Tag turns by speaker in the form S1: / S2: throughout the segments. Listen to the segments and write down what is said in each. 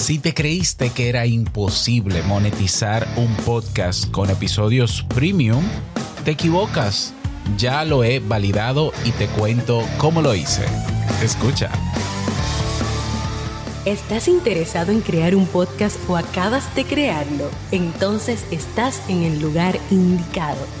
S1: Si te creíste que era imposible monetizar un podcast con episodios premium, te equivocas. Ya lo he validado y te cuento cómo lo hice. Escucha.
S2: ¿Estás interesado en crear un podcast o acabas de crearlo? Entonces estás en el lugar indicado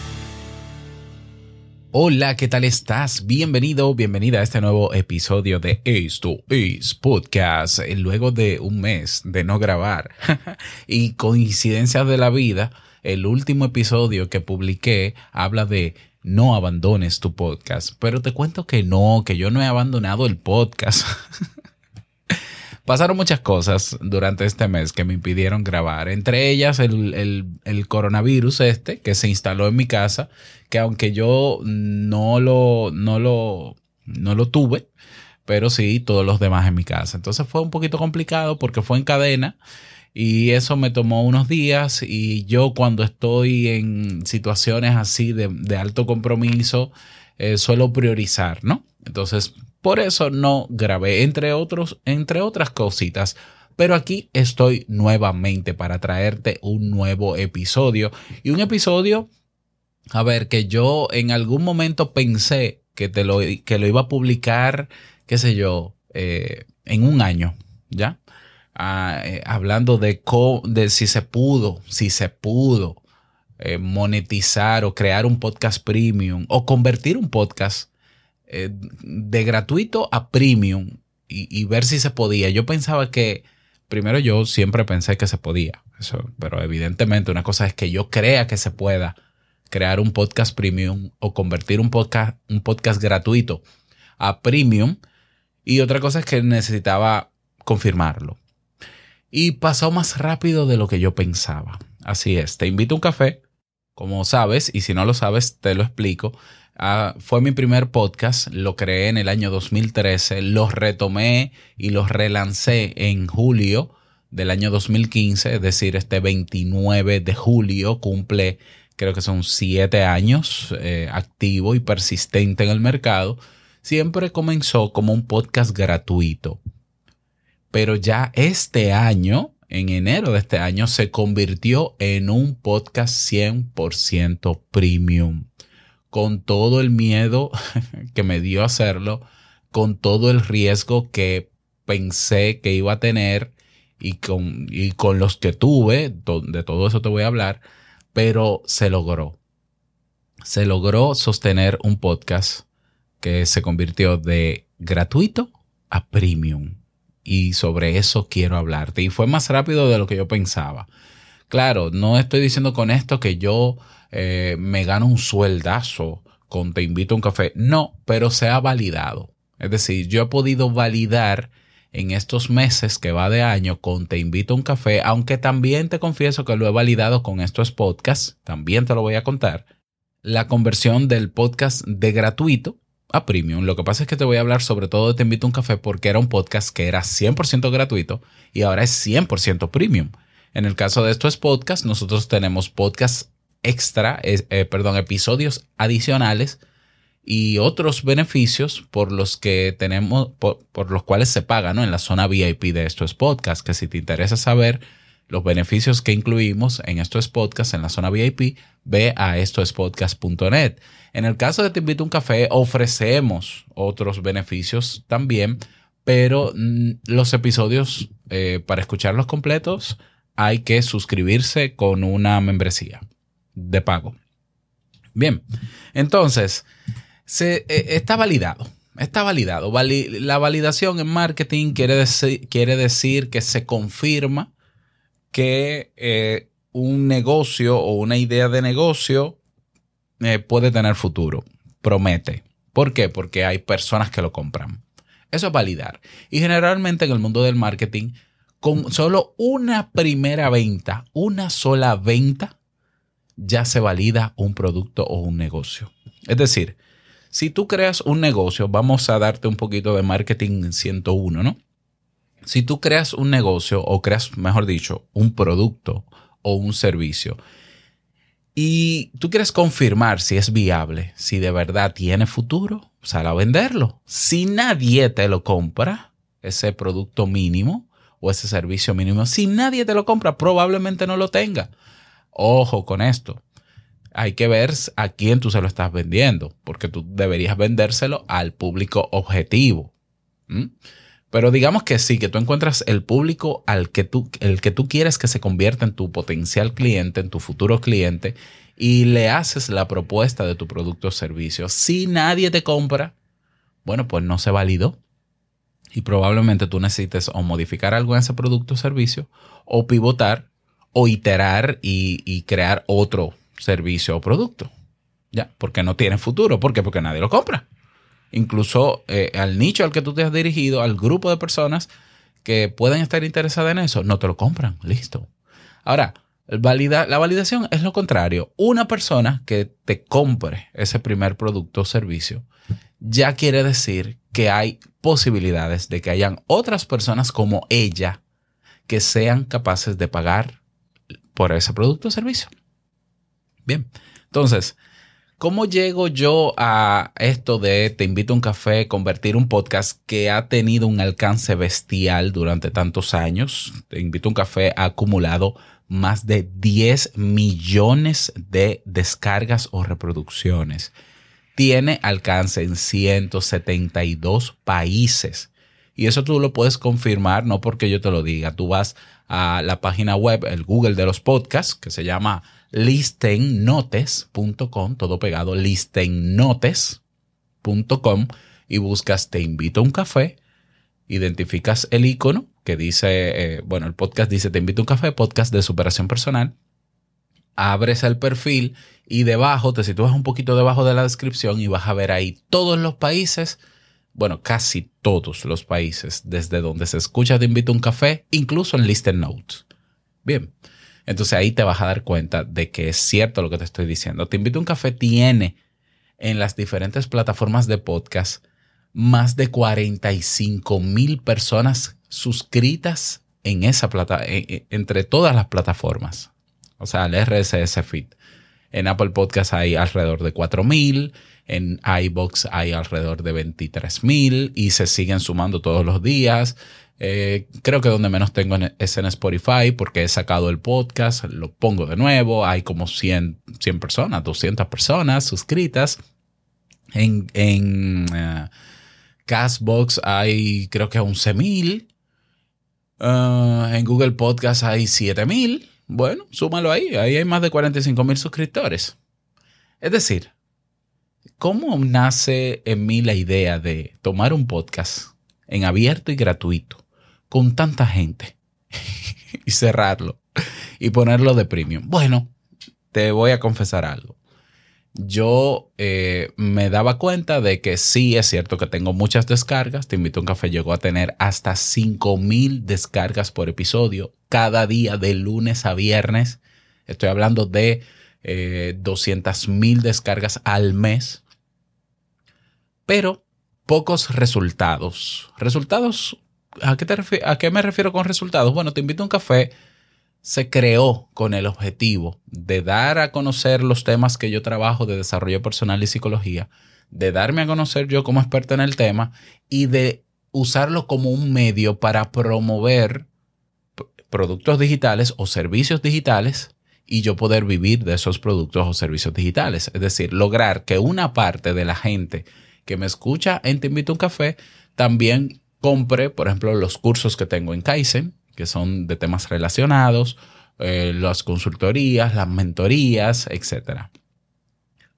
S1: Hola, ¿qué tal estás? Bienvenido, bienvenida a este nuevo episodio de Esto es Podcast. Luego de un mes de no grabar y coincidencias de la vida, el último episodio que publiqué habla de no abandones tu podcast. Pero te cuento que no, que yo no he abandonado el podcast. Pasaron muchas cosas durante este mes que me impidieron grabar, entre ellas el, coronavirus este que se instaló en mi casa, que aunque yo no lo, no lo, no lo tuve, pero sí todos los demás en mi casa. Entonces fue un poquito complicado porque fue en cadena y eso me tomó unos días y yo cuando estoy en situaciones así de, de alto compromiso eh, suelo priorizar, ¿no? Entonces por eso no grabé, entre, otros, entre otras cositas. Pero aquí estoy nuevamente para traerte un nuevo episodio. Y un episodio, a ver, que yo en algún momento pensé que, te lo, que lo iba a publicar, qué sé yo, eh, en un año, ¿ya? Ah, eh, hablando de, de si se pudo, si se pudo eh, monetizar o crear un podcast premium o convertir un podcast eh, de gratuito a premium y, ver si se podía. Yo pensaba que, primero yo siempre pensé que se podía, eso, pero evidentemente una cosa es que yo crea que se pueda crear un podcast premium o convertir un podcast, un podcast gratuito a premium y otra cosa es que necesitaba confirmarlo. Y pasó más rápido de lo que yo pensaba. Así es, te invito a un café, como sabes, y si no lo sabes, te lo explico. Ah, fue mi primer podcast, lo creé en el año 2013, lo retomé y lo relancé en julio del año 2015, es decir, este 29 de julio cumple, creo que son siete años eh, activo y persistente en el mercado. Siempre comenzó como un podcast gratuito, pero ya este año, en enero de este año, se convirtió en un podcast 100% premium con todo el miedo que me dio hacerlo, con todo el riesgo que pensé que iba a tener y con, y con los que tuve, de todo eso te voy a hablar, pero se logró. Se logró sostener un podcast que se convirtió de gratuito a premium. Y sobre eso quiero hablarte. Y fue más rápido de lo que yo pensaba. Claro, no estoy diciendo con esto que yo eh, me gano un sueldazo con te invito a un café. No, pero se ha validado. Es decir, yo he podido validar en estos meses que va de año con Te invito a un café, aunque también te confieso que lo he validado con estos podcasts, también te lo voy a contar, la conversión del podcast de gratuito a premium. Lo que pasa es que te voy a hablar sobre todo de Te invito a un café porque era un podcast que era 100% gratuito y ahora es 100% premium. En el caso de estos podcasts, nosotros tenemos podcasts extra, eh, perdón, episodios adicionales y otros beneficios por los que tenemos, por, los cuales se paga ¿no? en la zona VIP de estos podcasts, que si te interesa saber los beneficios que incluimos en estos podcasts en la zona VIP, ve a estoespodcast.net. En el caso de Te invito a un café, ofrecemos otros beneficios también, pero mm, los episodios, eh, para escucharlos completos, hay que suscribirse con una membresía de pago. Bien, entonces, se, eh, está validado. Está validado. la validación en marketing quiere decir, quiere decir que se confirma que eh, un negocio o una idea de negocio eh, puede tener futuro. Promete. ¿Por qué? Porque hay personas que lo compran. Eso es validar. Y generalmente en el mundo del marketing, con solo una primera venta, una sola venta, ya se valida un producto o un negocio. Es decir, si tú creas un negocio, vamos a darte un poquito de marketing 101, ¿no? Si tú creas un negocio o creas, mejor dicho, un producto o un servicio y tú quieres confirmar si es viable, si de verdad tiene futuro, sal a venderlo. Si nadie te lo compra, ese producto mínimo o ese servicio mínimo, si nadie te lo compra, probablemente no lo tenga. Ojo con esto. Hay que ver a quién tú se lo estás vendiendo, porque tú deberías vendérselo al público objetivo. Pero digamos que sí, que tú encuentras el público al que tú, el que tú quieres que se convierta en tu potencial cliente, en tu futuro cliente, y le haces la propuesta de tu producto o servicio. Si nadie te compra, bueno, pues no se validó. Y probablemente tú necesites o modificar algo en ese producto o servicio, o pivotar, o iterar y, y crear otro servicio o producto. Ya, porque no tiene futuro. ¿Por qué? Porque nadie lo compra incluso eh, al nicho al que tú te has dirigido, al grupo de personas que pueden estar interesadas en eso, no te lo compran. Listo. Ahora, la validación es lo contrario. Una persona que te compre ese primer producto o servicio ya quiere decir que hay posibilidades de que hayan otras personas como ella que sean capaces de pagar por ese producto o servicio. Bien, entonces, ¿Cómo llego yo a esto de Te invito a un café, convertir un podcast que ha tenido un alcance bestial durante tantos años? Te invito a un café ha acumulado más de 10 millones de descargas o reproducciones. Tiene alcance en 172 países. Y eso tú lo puedes confirmar, no porque yo te lo diga. Tú vas a la página web, el Google de los podcasts, que se llama listennotes.com, todo pegado, listennotes.com y buscas Te invito a un café, identificas el icono que dice, eh, bueno, el podcast dice Te invito a un café, podcast de superación personal, abres el perfil y debajo te sitúas un poquito debajo de la descripción y vas a ver ahí todos los países, bueno, casi todos los países desde donde se escucha Te invito a un café, incluso en Listen Notes. Bien, entonces ahí te vas a dar cuenta de que es cierto lo que te estoy diciendo. Te invito a un café tiene en las diferentes plataformas de podcast más de 45 mil personas suscritas en esa plata, e, e, entre todas las plataformas. O sea, el RSS feed. En Apple Podcast hay alrededor de 4 mil, en iBox hay alrededor de 23 mil y se siguen sumando todos los días. Eh, creo que donde menos tengo es en Spotify porque he sacado el podcast, lo pongo de nuevo, hay como 100, 100 personas, 200 personas suscritas. En, en eh, Castbox hay creo que 11 mil. Eh, en Google Podcast hay 7 mil. Bueno, súmalo ahí, ahí hay más de 45 mil suscriptores. Es decir, ¿cómo nace en mí la idea de tomar un podcast en abierto y gratuito? con tanta gente y cerrarlo y ponerlo de premium? Bueno, te voy a confesar algo. Yo eh, me daba cuenta de que sí es cierto que tengo muchas descargas. Te invito a un café llegó a tener hasta 5000 descargas por episodio cada día de lunes a viernes. Estoy hablando de eh, 200 mil descargas al mes. Pero pocos resultados. Resultados ¿a qué, ¿a qué me refiero con resultados? Bueno, te invito a un café. Se creó con el objetivo de dar a conocer los temas que yo trabajo de desarrollo personal y psicología, de darme a conocer yo como experto en el tema y de usarlo como un medio para promover productos digitales o servicios digitales y yo poder vivir de esos productos o servicios digitales. Es decir, lograr que una parte de la gente que me escucha en Te invito un café también compre, por ejemplo, los cursos que tengo en Kaizen, que son de temas relacionados, eh, las consultorías, las mentorías, etc.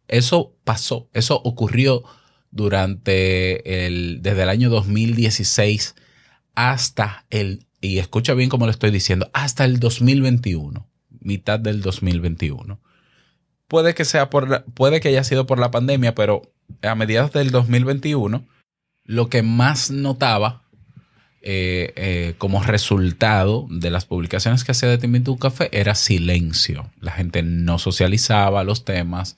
S1: Eso pasó, eso ocurrió durante el, desde el año 2016 hasta el, y escucha bien cómo lo estoy diciendo, hasta el 2021, mitad del 2021. Puede que sea por, puede que haya sido por la pandemia, pero a mediados del 2021 lo que más notaba eh, eh, como resultado de las publicaciones que hacía de un café era silencio. La gente no socializaba los temas.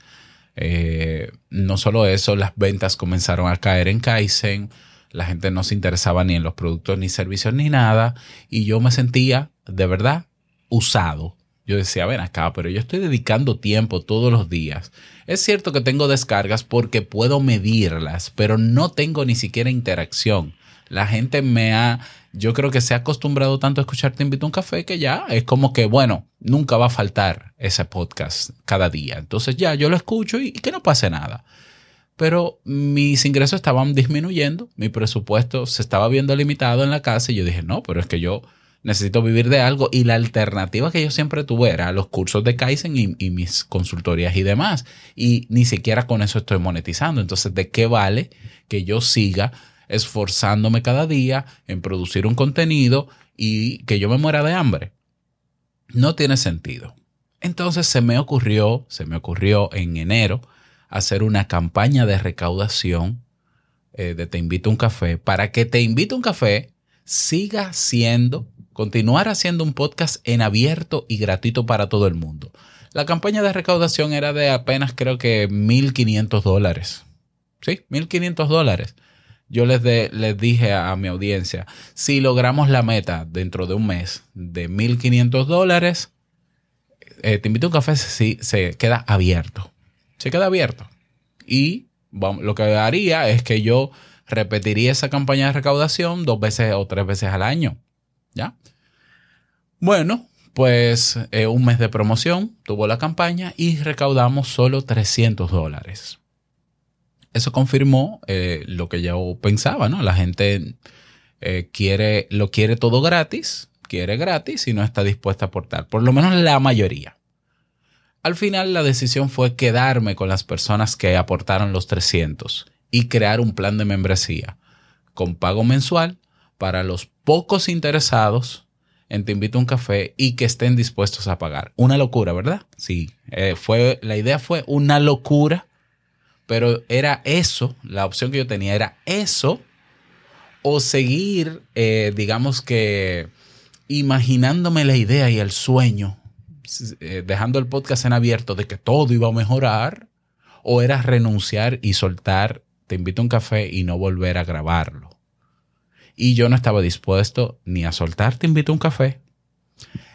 S1: Eh, no solo eso, las ventas comenzaron a caer en Kaizen. La gente no se interesaba ni en los productos ni servicios ni nada. Y yo me sentía de verdad usado. Yo decía, ven acá, pero yo estoy dedicando tiempo todos los días. Es cierto que tengo descargas porque puedo medirlas, pero no tengo ni siquiera interacción. La gente me ha, yo creo que se ha acostumbrado tanto a escuchar Te invito a un café que ya es como que, bueno, nunca va a faltar ese podcast cada día. Entonces ya yo lo escucho y, que no pase nada. Pero mis ingresos estaban disminuyendo, mi presupuesto se estaba viendo limitado en la casa y yo dije, no, pero es que yo necesito vivir de algo y la alternativa que yo siempre tuve era los cursos de Kaizen y, y, mis consultorías y demás. Y ni siquiera con eso estoy monetizando. Entonces, ¿de qué vale que yo siga esforzándome cada día en producir un contenido y que yo me muera de hambre. No tiene sentido. Entonces se me ocurrió, se me ocurrió en enero hacer una campaña de recaudación eh, de Te invito a un café para que Te invito a un café siga siendo, continuar haciendo un podcast en abierto y gratuito para todo el mundo. La campaña de recaudación era de apenas creo que 1.500 dólares. Sí, 1.500 dólares yo les, dije a, mi audiencia, si logramos la meta dentro de un mes de 1.500 dólares, eh, te invito a un café, si se queda abierto. Se queda abierto. Y lo que haría es que yo repetiría esa campaña de recaudación dos veces o tres veces al año. ¿Ya? Bueno, pues eh, un mes de promoción tuvo la campaña y recaudamos solo 300 dólares eso confirmó eh, lo que yo pensaba, ¿no? La gente eh, quiere, lo quiere todo gratis, quiere gratis y no está dispuesta a aportar, por lo menos la mayoría. Al final la decisión fue quedarme con las personas que aportaron los 300 y crear un plan de membresía con pago mensual para los pocos interesados en Te invito a un café y que estén dispuestos a pagar. Una locura, ¿verdad? Sí, eh, fue, la idea fue una locura pero era eso, la opción que yo tenía era eso, o seguir, eh, digamos que, imaginándome la idea y el sueño, eh, dejando el podcast en abierto de que todo iba a mejorar, o era renunciar y soltar, te invito a un café y no volver a grabarlo. Y yo no estaba dispuesto ni a soltar, te invito a un café,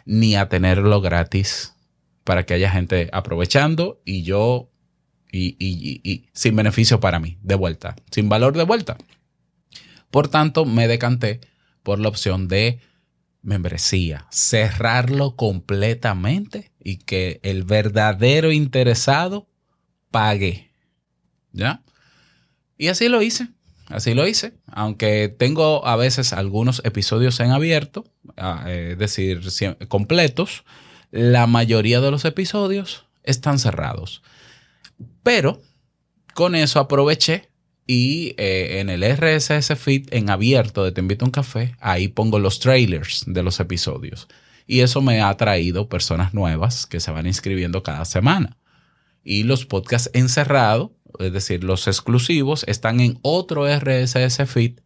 S1: ni a tenerlo gratis para que haya gente aprovechando y yo y, sin beneficio para mí, de vuelta, sin valor de vuelta. Por tanto, me decanté por la opción de membresía, cerrarlo completamente y que el verdadero interesado pague. ¿Ya? Y así lo hice, así lo hice, aunque tengo a veces algunos episodios en abierto, ah, es decir, completos, la mayoría de los episodios están cerrados. Pero con eso aproveché y eh, en el RSS feed en abierto de Te invito a un café, ahí pongo los trailers de los episodios. Y eso me ha traído personas nuevas que se van inscribiendo cada semana. Y los podcasts encerrados, es decir, los exclusivos, están en otro RSS feed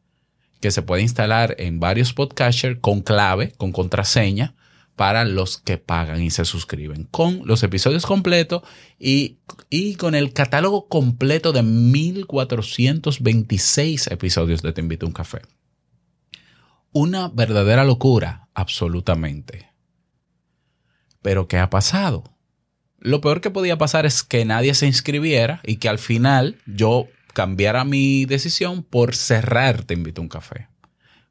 S1: que se puede instalar en varios podcasters con clave, con contraseña, para los que pagan y se suscriben, con los episodios completos y, con el catálogo completo de 1426 episodios de Te invito a un café. Una verdadera locura, absolutamente. Pero ¿qué ha pasado? Lo peor que podía pasar es que nadie se inscribiera y que al final yo cambiara mi decisión por cerrar Te invito a un café.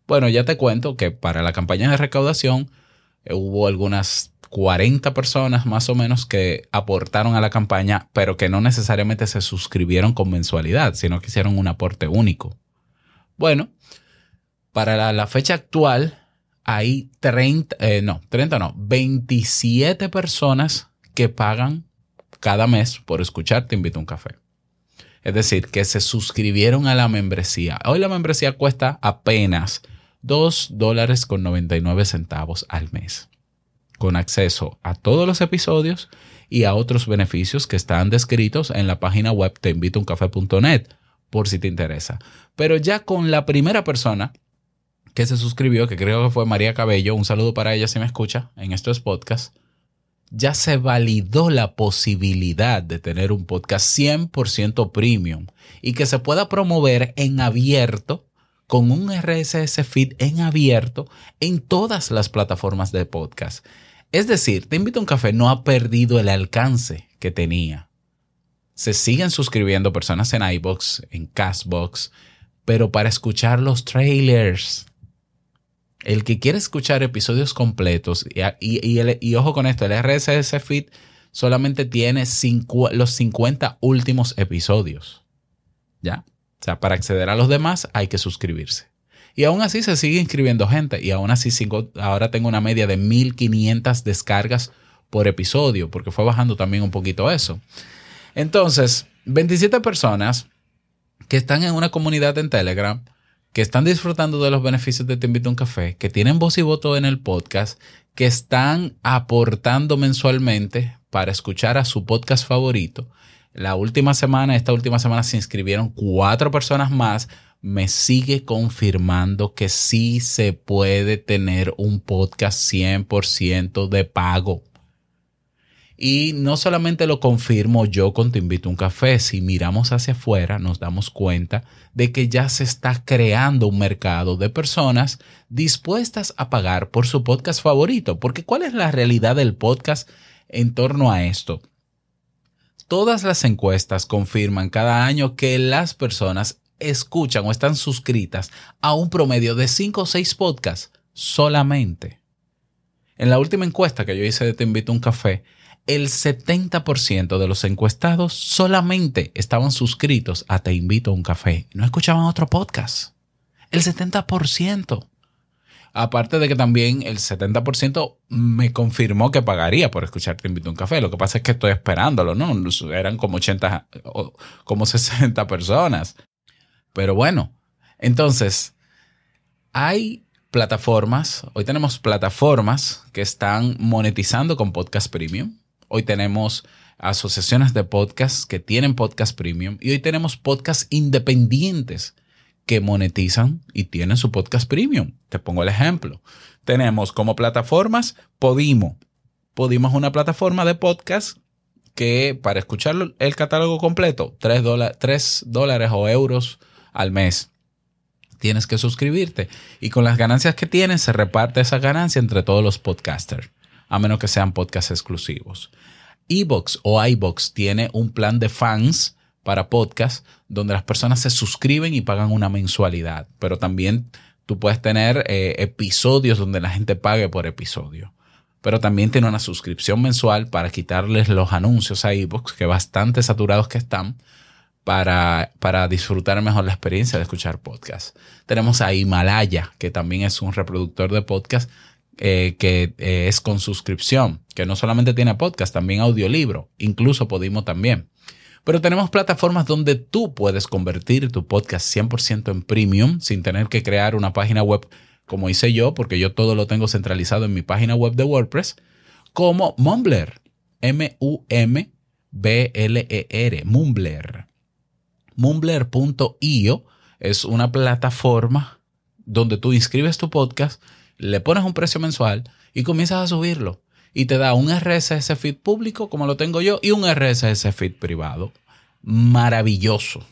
S1: Bueno, ya te cuento que para la campaña de recaudación, hubo algunas 40 personas más o menos que aportaron a la campaña, pero que no necesariamente se suscribieron con mensualidad, sino que hicieron un aporte único. Bueno, para la, fecha actual hay 30, eh, no, 30 no, 27 personas que pagan cada mes por escuchar Te invito a un café. Es decir, que se suscribieron a la membresía. Hoy la membresía cuesta apenas 2 dólares con 99 centavos al mes, con acceso a todos los episodios y a otros beneficios que están descritos en la página web teinvitouncafé.net por si te interesa. Pero ya con la primera persona que se suscribió, que creo que fue María Cabello, un saludo para ella si me escucha en estos podcasts, ya se validó la posibilidad de tener un podcast 100% premium y que se pueda promover en abierto con un RSS feed en abierto en todas las plataformas de podcast. Es decir, Te invito a un café no ha perdido el alcance que tenía. Se siguen suscribiendo personas en iBox, en Castbox, pero para escuchar los trailers. El que quiere escuchar episodios completos, y, ojo con esto, el RSS feed solamente tiene los 50 últimos episodios. ¿Ya? O sea, para acceder a los demás hay que suscribirse. Y aún así se sigue inscribiendo gente. Y aún así ahora tengo una media de 1500 descargas por episodio, porque fue bajando también un poquito eso. Entonces, 27 personas que están en una comunidad en Telegram, que están disfrutando de los beneficios de Te invito un café, que tienen voz y voto en el podcast, que están aportando mensualmente para escuchar a su podcast favorito. La última semana, esta última semana se inscribieron cuatro personas más. Me sigue confirmando que sí se puede tener un podcast 100% de pago. Y no solamente lo confirmo yo con Te invito a un café, si miramos hacia afuera nos damos cuenta de que ya se está creando un mercado de personas dispuestas a pagar por su podcast favorito. Porque ¿cuál es la realidad del podcast en torno a esto? Todas las encuestas confirman cada año que las personas escuchan o están suscritas a un promedio de 5 o 6 podcasts solamente. En la última encuesta que yo hice de Te invito a un café, el 70% de los encuestados solamente estaban suscritos a Te invito a un café. No escuchaban otro podcast. El 70%. Aparte de que también el 70% me confirmó que pagaría por escuchar Te invito a un café. Lo que pasa es que estoy esperándolo, ¿no? Eran como 80, como 60 personas. Pero bueno, entonces, hay plataformas, hoy tenemos plataformas que están monetizando con podcast premium Hoy tenemos asociaciones de podcasts que tienen podcast premium y hoy tenemos podcasts independientes que monetizan y tienen su podcast premium. Te pongo el ejemplo. Tenemos como plataformas Podimo. Podimo es una plataforma de podcast que para escuchar el catálogo completo, 3, dólares o euros al mes. Tienes que suscribirte y con las ganancias que tienes se reparte esa ganancia entre todos los podcasters a menos que sean podcasts exclusivos. Ebox o iBox tiene un plan de fans para podcast donde las personas se suscriben y pagan una mensualidad, pero también tú puedes tener eh, episodios donde la gente pague por episodio. Pero también tiene una suscripción mensual para quitarles los anuncios a iBox, que bastante saturados que están, para, para disfrutar mejor la experiencia de escuchar podcast. Tenemos a Himalaya, que también es un reproductor de podcast eh, que eh, es con suscripción, que no solamente tiene podcast, también audiolibro, incluso Podimo también. Pero tenemos plataformas donde tú puedes convertir tu podcast 100% en premium sin tener que crear una página web como hice yo, porque yo todo lo tengo centralizado en mi página web de WordPress, como Mumbler, M-U-M-B-L-E-R, Mumbler. Mumbler.io es una plataforma donde tú inscribes tu podcast le pones un precio mensual y comienzas a subirlo. Y te da un RSS feed público, como lo tengo yo, y un RSS feed privado. Maravilloso.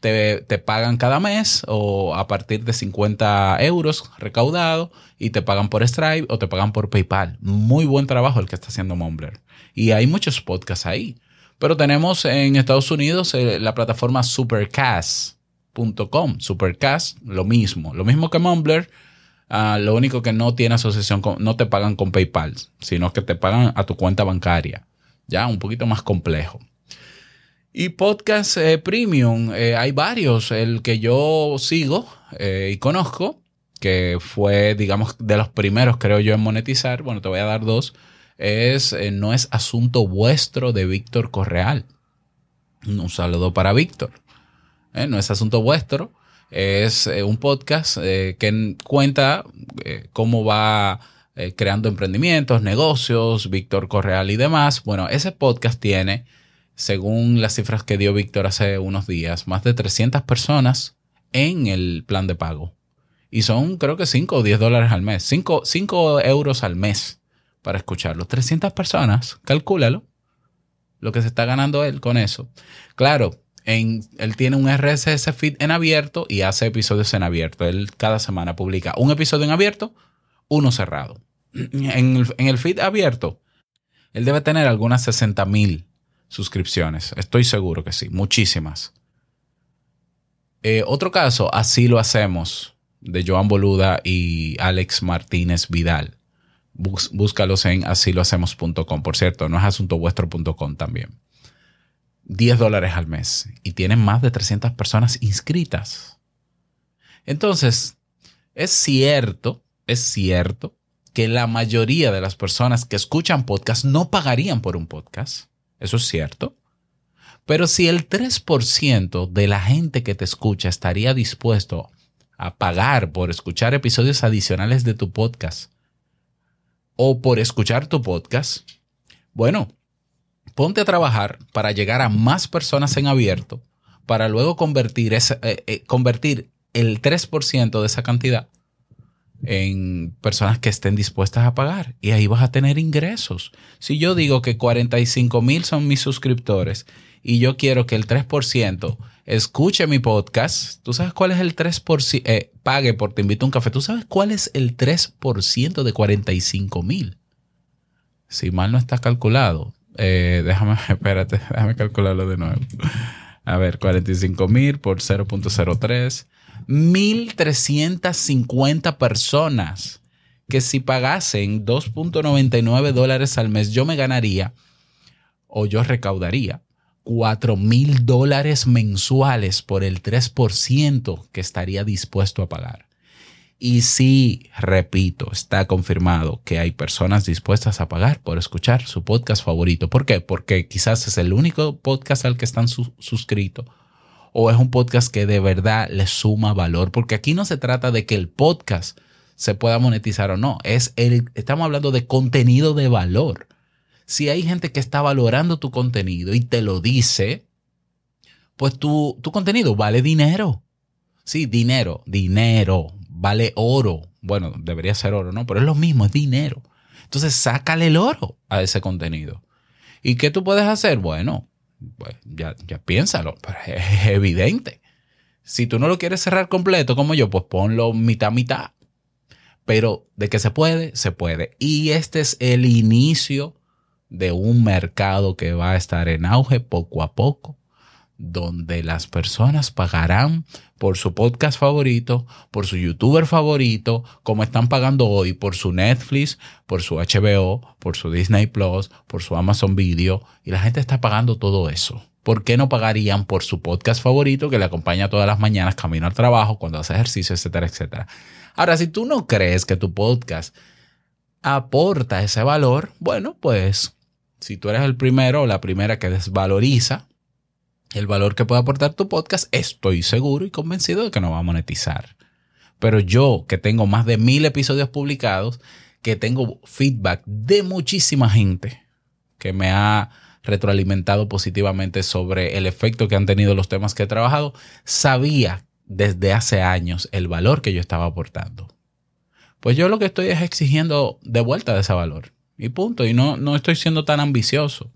S1: Te, te, pagan cada mes o a partir de 50 euros recaudado y te pagan por Stripe o te pagan por PayPal. Muy buen trabajo el que está haciendo Mumbler. Y hay muchos podcasts ahí. Pero tenemos en Estados Unidos eh, la plataforma supercast.com. Supercast, lo mismo. Lo mismo que Mumbler, Ah, lo único que no tiene asociación con, no te pagan con PayPal, sino que te pagan a tu cuenta bancaria. Ya, un poquito más complejo. Y podcast eh, premium, eh, hay varios. El que yo sigo eh, y conozco, que fue, digamos, de los primeros, creo yo, en monetizar. Bueno, te voy a dar dos. Es No es asunto vuestro de Víctor Correal. Un saludo para Víctor. no es asunto vuestro es eh, un podcast eh, que cuenta eh, cómo va creando emprendimientos, negocios, Víctor Correal y demás. Bueno, ese podcast tiene, según las cifras que dio Víctor hace unos días, más de 300 personas en el plan de pago. Y son creo que 5 o 10 dólares al mes. 5, euros al mes para escucharlo. 300 personas, calcúlalo. Lo que se está ganando él con eso. Claro, él tiene un RSS feed en abierto y hace episodios en abierto. Él cada semana publica un episodio en abierto, uno cerrado. En el, feed abierto, él debe tener algunas 60 mil suscripciones. Estoy seguro que sí, muchísimas. Eh, otro caso, así lo hacemos, de Joan Boluda y Alex Martínez Vidal. búscalos en asilohacemos.com. Por cierto, no es asuntovuestro.com también. 10 dólares al mes y tienen más de 300 personas inscritas. Entonces, es cierto, es cierto que la mayoría de las personas que escuchan podcast no pagarían por un podcast. Eso es cierto. Pero si el 3% de la gente que te escucha estaría dispuesto a pagar por escuchar episodios adicionales de tu podcast o por escuchar tu podcast, bueno, ponte a trabajar para llegar a más personas en abierto para luego convertir, ese, eh, eh, convertir el 3% de esa cantidad en personas que estén dispuestas a pagar y ahí vas a tener ingresos. Si yo digo que 45 mil son mis suscriptores y yo quiero que el 3% escuche mi podcast, ¿tú sabes cuál es el 3%? Eh, pague por Te invito a un café. ¿Tú sabes cuál es el 3% de 45 mil? Si mal no está calculado, eh, déjame, espérate, déjame calcularlo de nuevo. A ver, 45 mil por 0.03 1.350 personas que si pagasen 2.99 dólares al mes yo me ganaría o yo recaudaría 4 mil dólares mensuales por el 3% que estaría dispuesto a pagar. Y sí, repito, está confirmado que hay personas dispuestas a pagar por escuchar su podcast favorito. ¿Por qué? Porque quizás es el único podcast al que están suscritos o es un podcast que de verdad le suma valor, porque aquí no se trata de que el podcast se pueda monetizar o no, es el, estamos hablando de contenido de valor. Si hay gente que está valorando tu contenido y te lo dice, pues tu, tu contenido vale dinero. Sí, dinero, dinero, vale oro. Bueno, debería ser oro, ¿no? Pero es lo mismo, es dinero. Entonces, sácale el oro a ese contenido. ¿Y qué tú puedes hacer? Bueno, pues ya, ya piénsalo, pero es evidente. Si tú no lo quieres cerrar completo como yo, pues ponlo mitad, mitad. Pero de que se puede, se puede. Y este es el inicio de un mercado que va a estar en auge poco a poco donde las personas pagarán por su podcast favorito, por su youtuber favorito, como están pagando hoy por su Netflix, por su HBO, por su Disney Plus, por su Amazon Video, y la gente está pagando todo eso. ¿Por qué no pagarían por su podcast favorito que le acompaña todas las mañanas camino al trabajo, cuando hace ejercicio, etcétera, etcétera? Ahora, si tú no crees que tu podcast aporta ese valor, bueno, pues si tú eres el primero o la primera que desvaloriza el valor que puede aportar tu podcast, estoy seguro y convencido de que no va a monetizar. Pero yo, que tengo más de mil episodios publicados, que tengo feedback de muchísima gente que me ha retroalimentado positivamente sobre el efecto que han tenido los temas que he trabajado, sabía desde hace años el valor que yo estaba aportando. Pues yo lo que estoy es exigiendo de vuelta de ese valor. Y punto. Y no, no estoy siendo tan ambicioso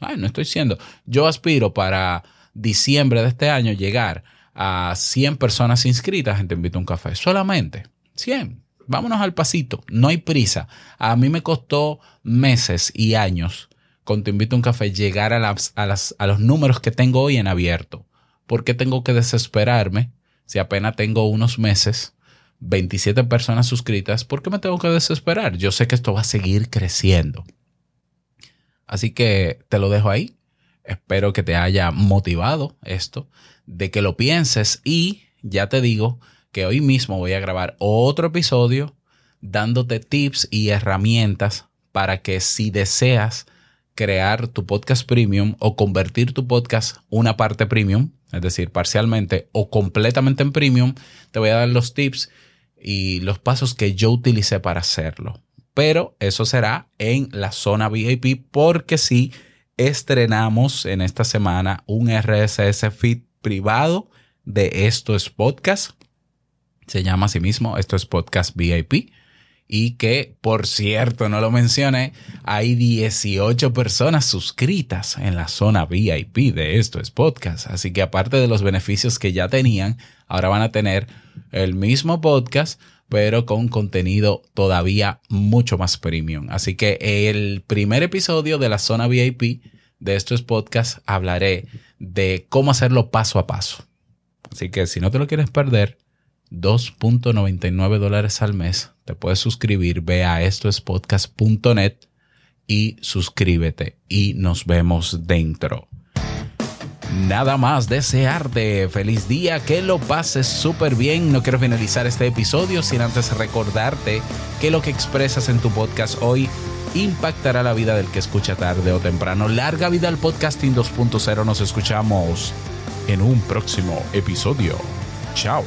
S1: no estoy siendo. Yo aspiro para diciembre de este año llegar a 100 personas inscritas en Te Invito a un Café. Solamente 100. Vámonos al pasito. No hay prisa. A mí me costó meses y años con Te Invito a un Café llegar a, las, a los números que tengo hoy en abierto. ¿Por qué tengo que desesperarme si apenas tengo unos meses? 27 personas suscritas, ¿por qué me tengo que desesperar? Yo sé que esto va a seguir creciendo. Así que te lo dejo ahí. Espero que te haya motivado esto, de que lo pienses y ya te digo que hoy mismo voy a grabar otro episodio dándote tips y herramientas para que si deseas crear tu podcast premium o convertir tu podcast una parte premium, es decir, parcialmente o completamente en premium, te voy a dar los tips y los pasos que yo utilicé para hacerlo pero eso será en la zona VIP porque sí estrenamos en esta semana un RSS feed privado de estos podcasts. Se llama así mismo, esto es Podcast VIP. Y que, por cierto, no lo mencioné, hay 18 personas suscritas en la zona VIP de esto es podcast. Así que aparte de los beneficios que ya tenían, ahora van a tener el mismo podcast, pero con contenido todavía mucho más premium. Así que el primer episodio de la zona VIP de estos podcasts hablaré de cómo hacerlo paso a paso. Así que si no te lo quieres perder, 2.99 dólares al mes, te puedes suscribir, ve a estoespodcast.net y suscríbete y nos vemos dentro. Nada más desearte feliz día, que lo pases súper bien. No quiero finalizar este episodio sin antes recordarte que lo que expresas en tu podcast hoy impactará la vida del que escucha tarde o temprano. Larga vida al podcasting 2.0. Nos escuchamos en un próximo episodio. Chao.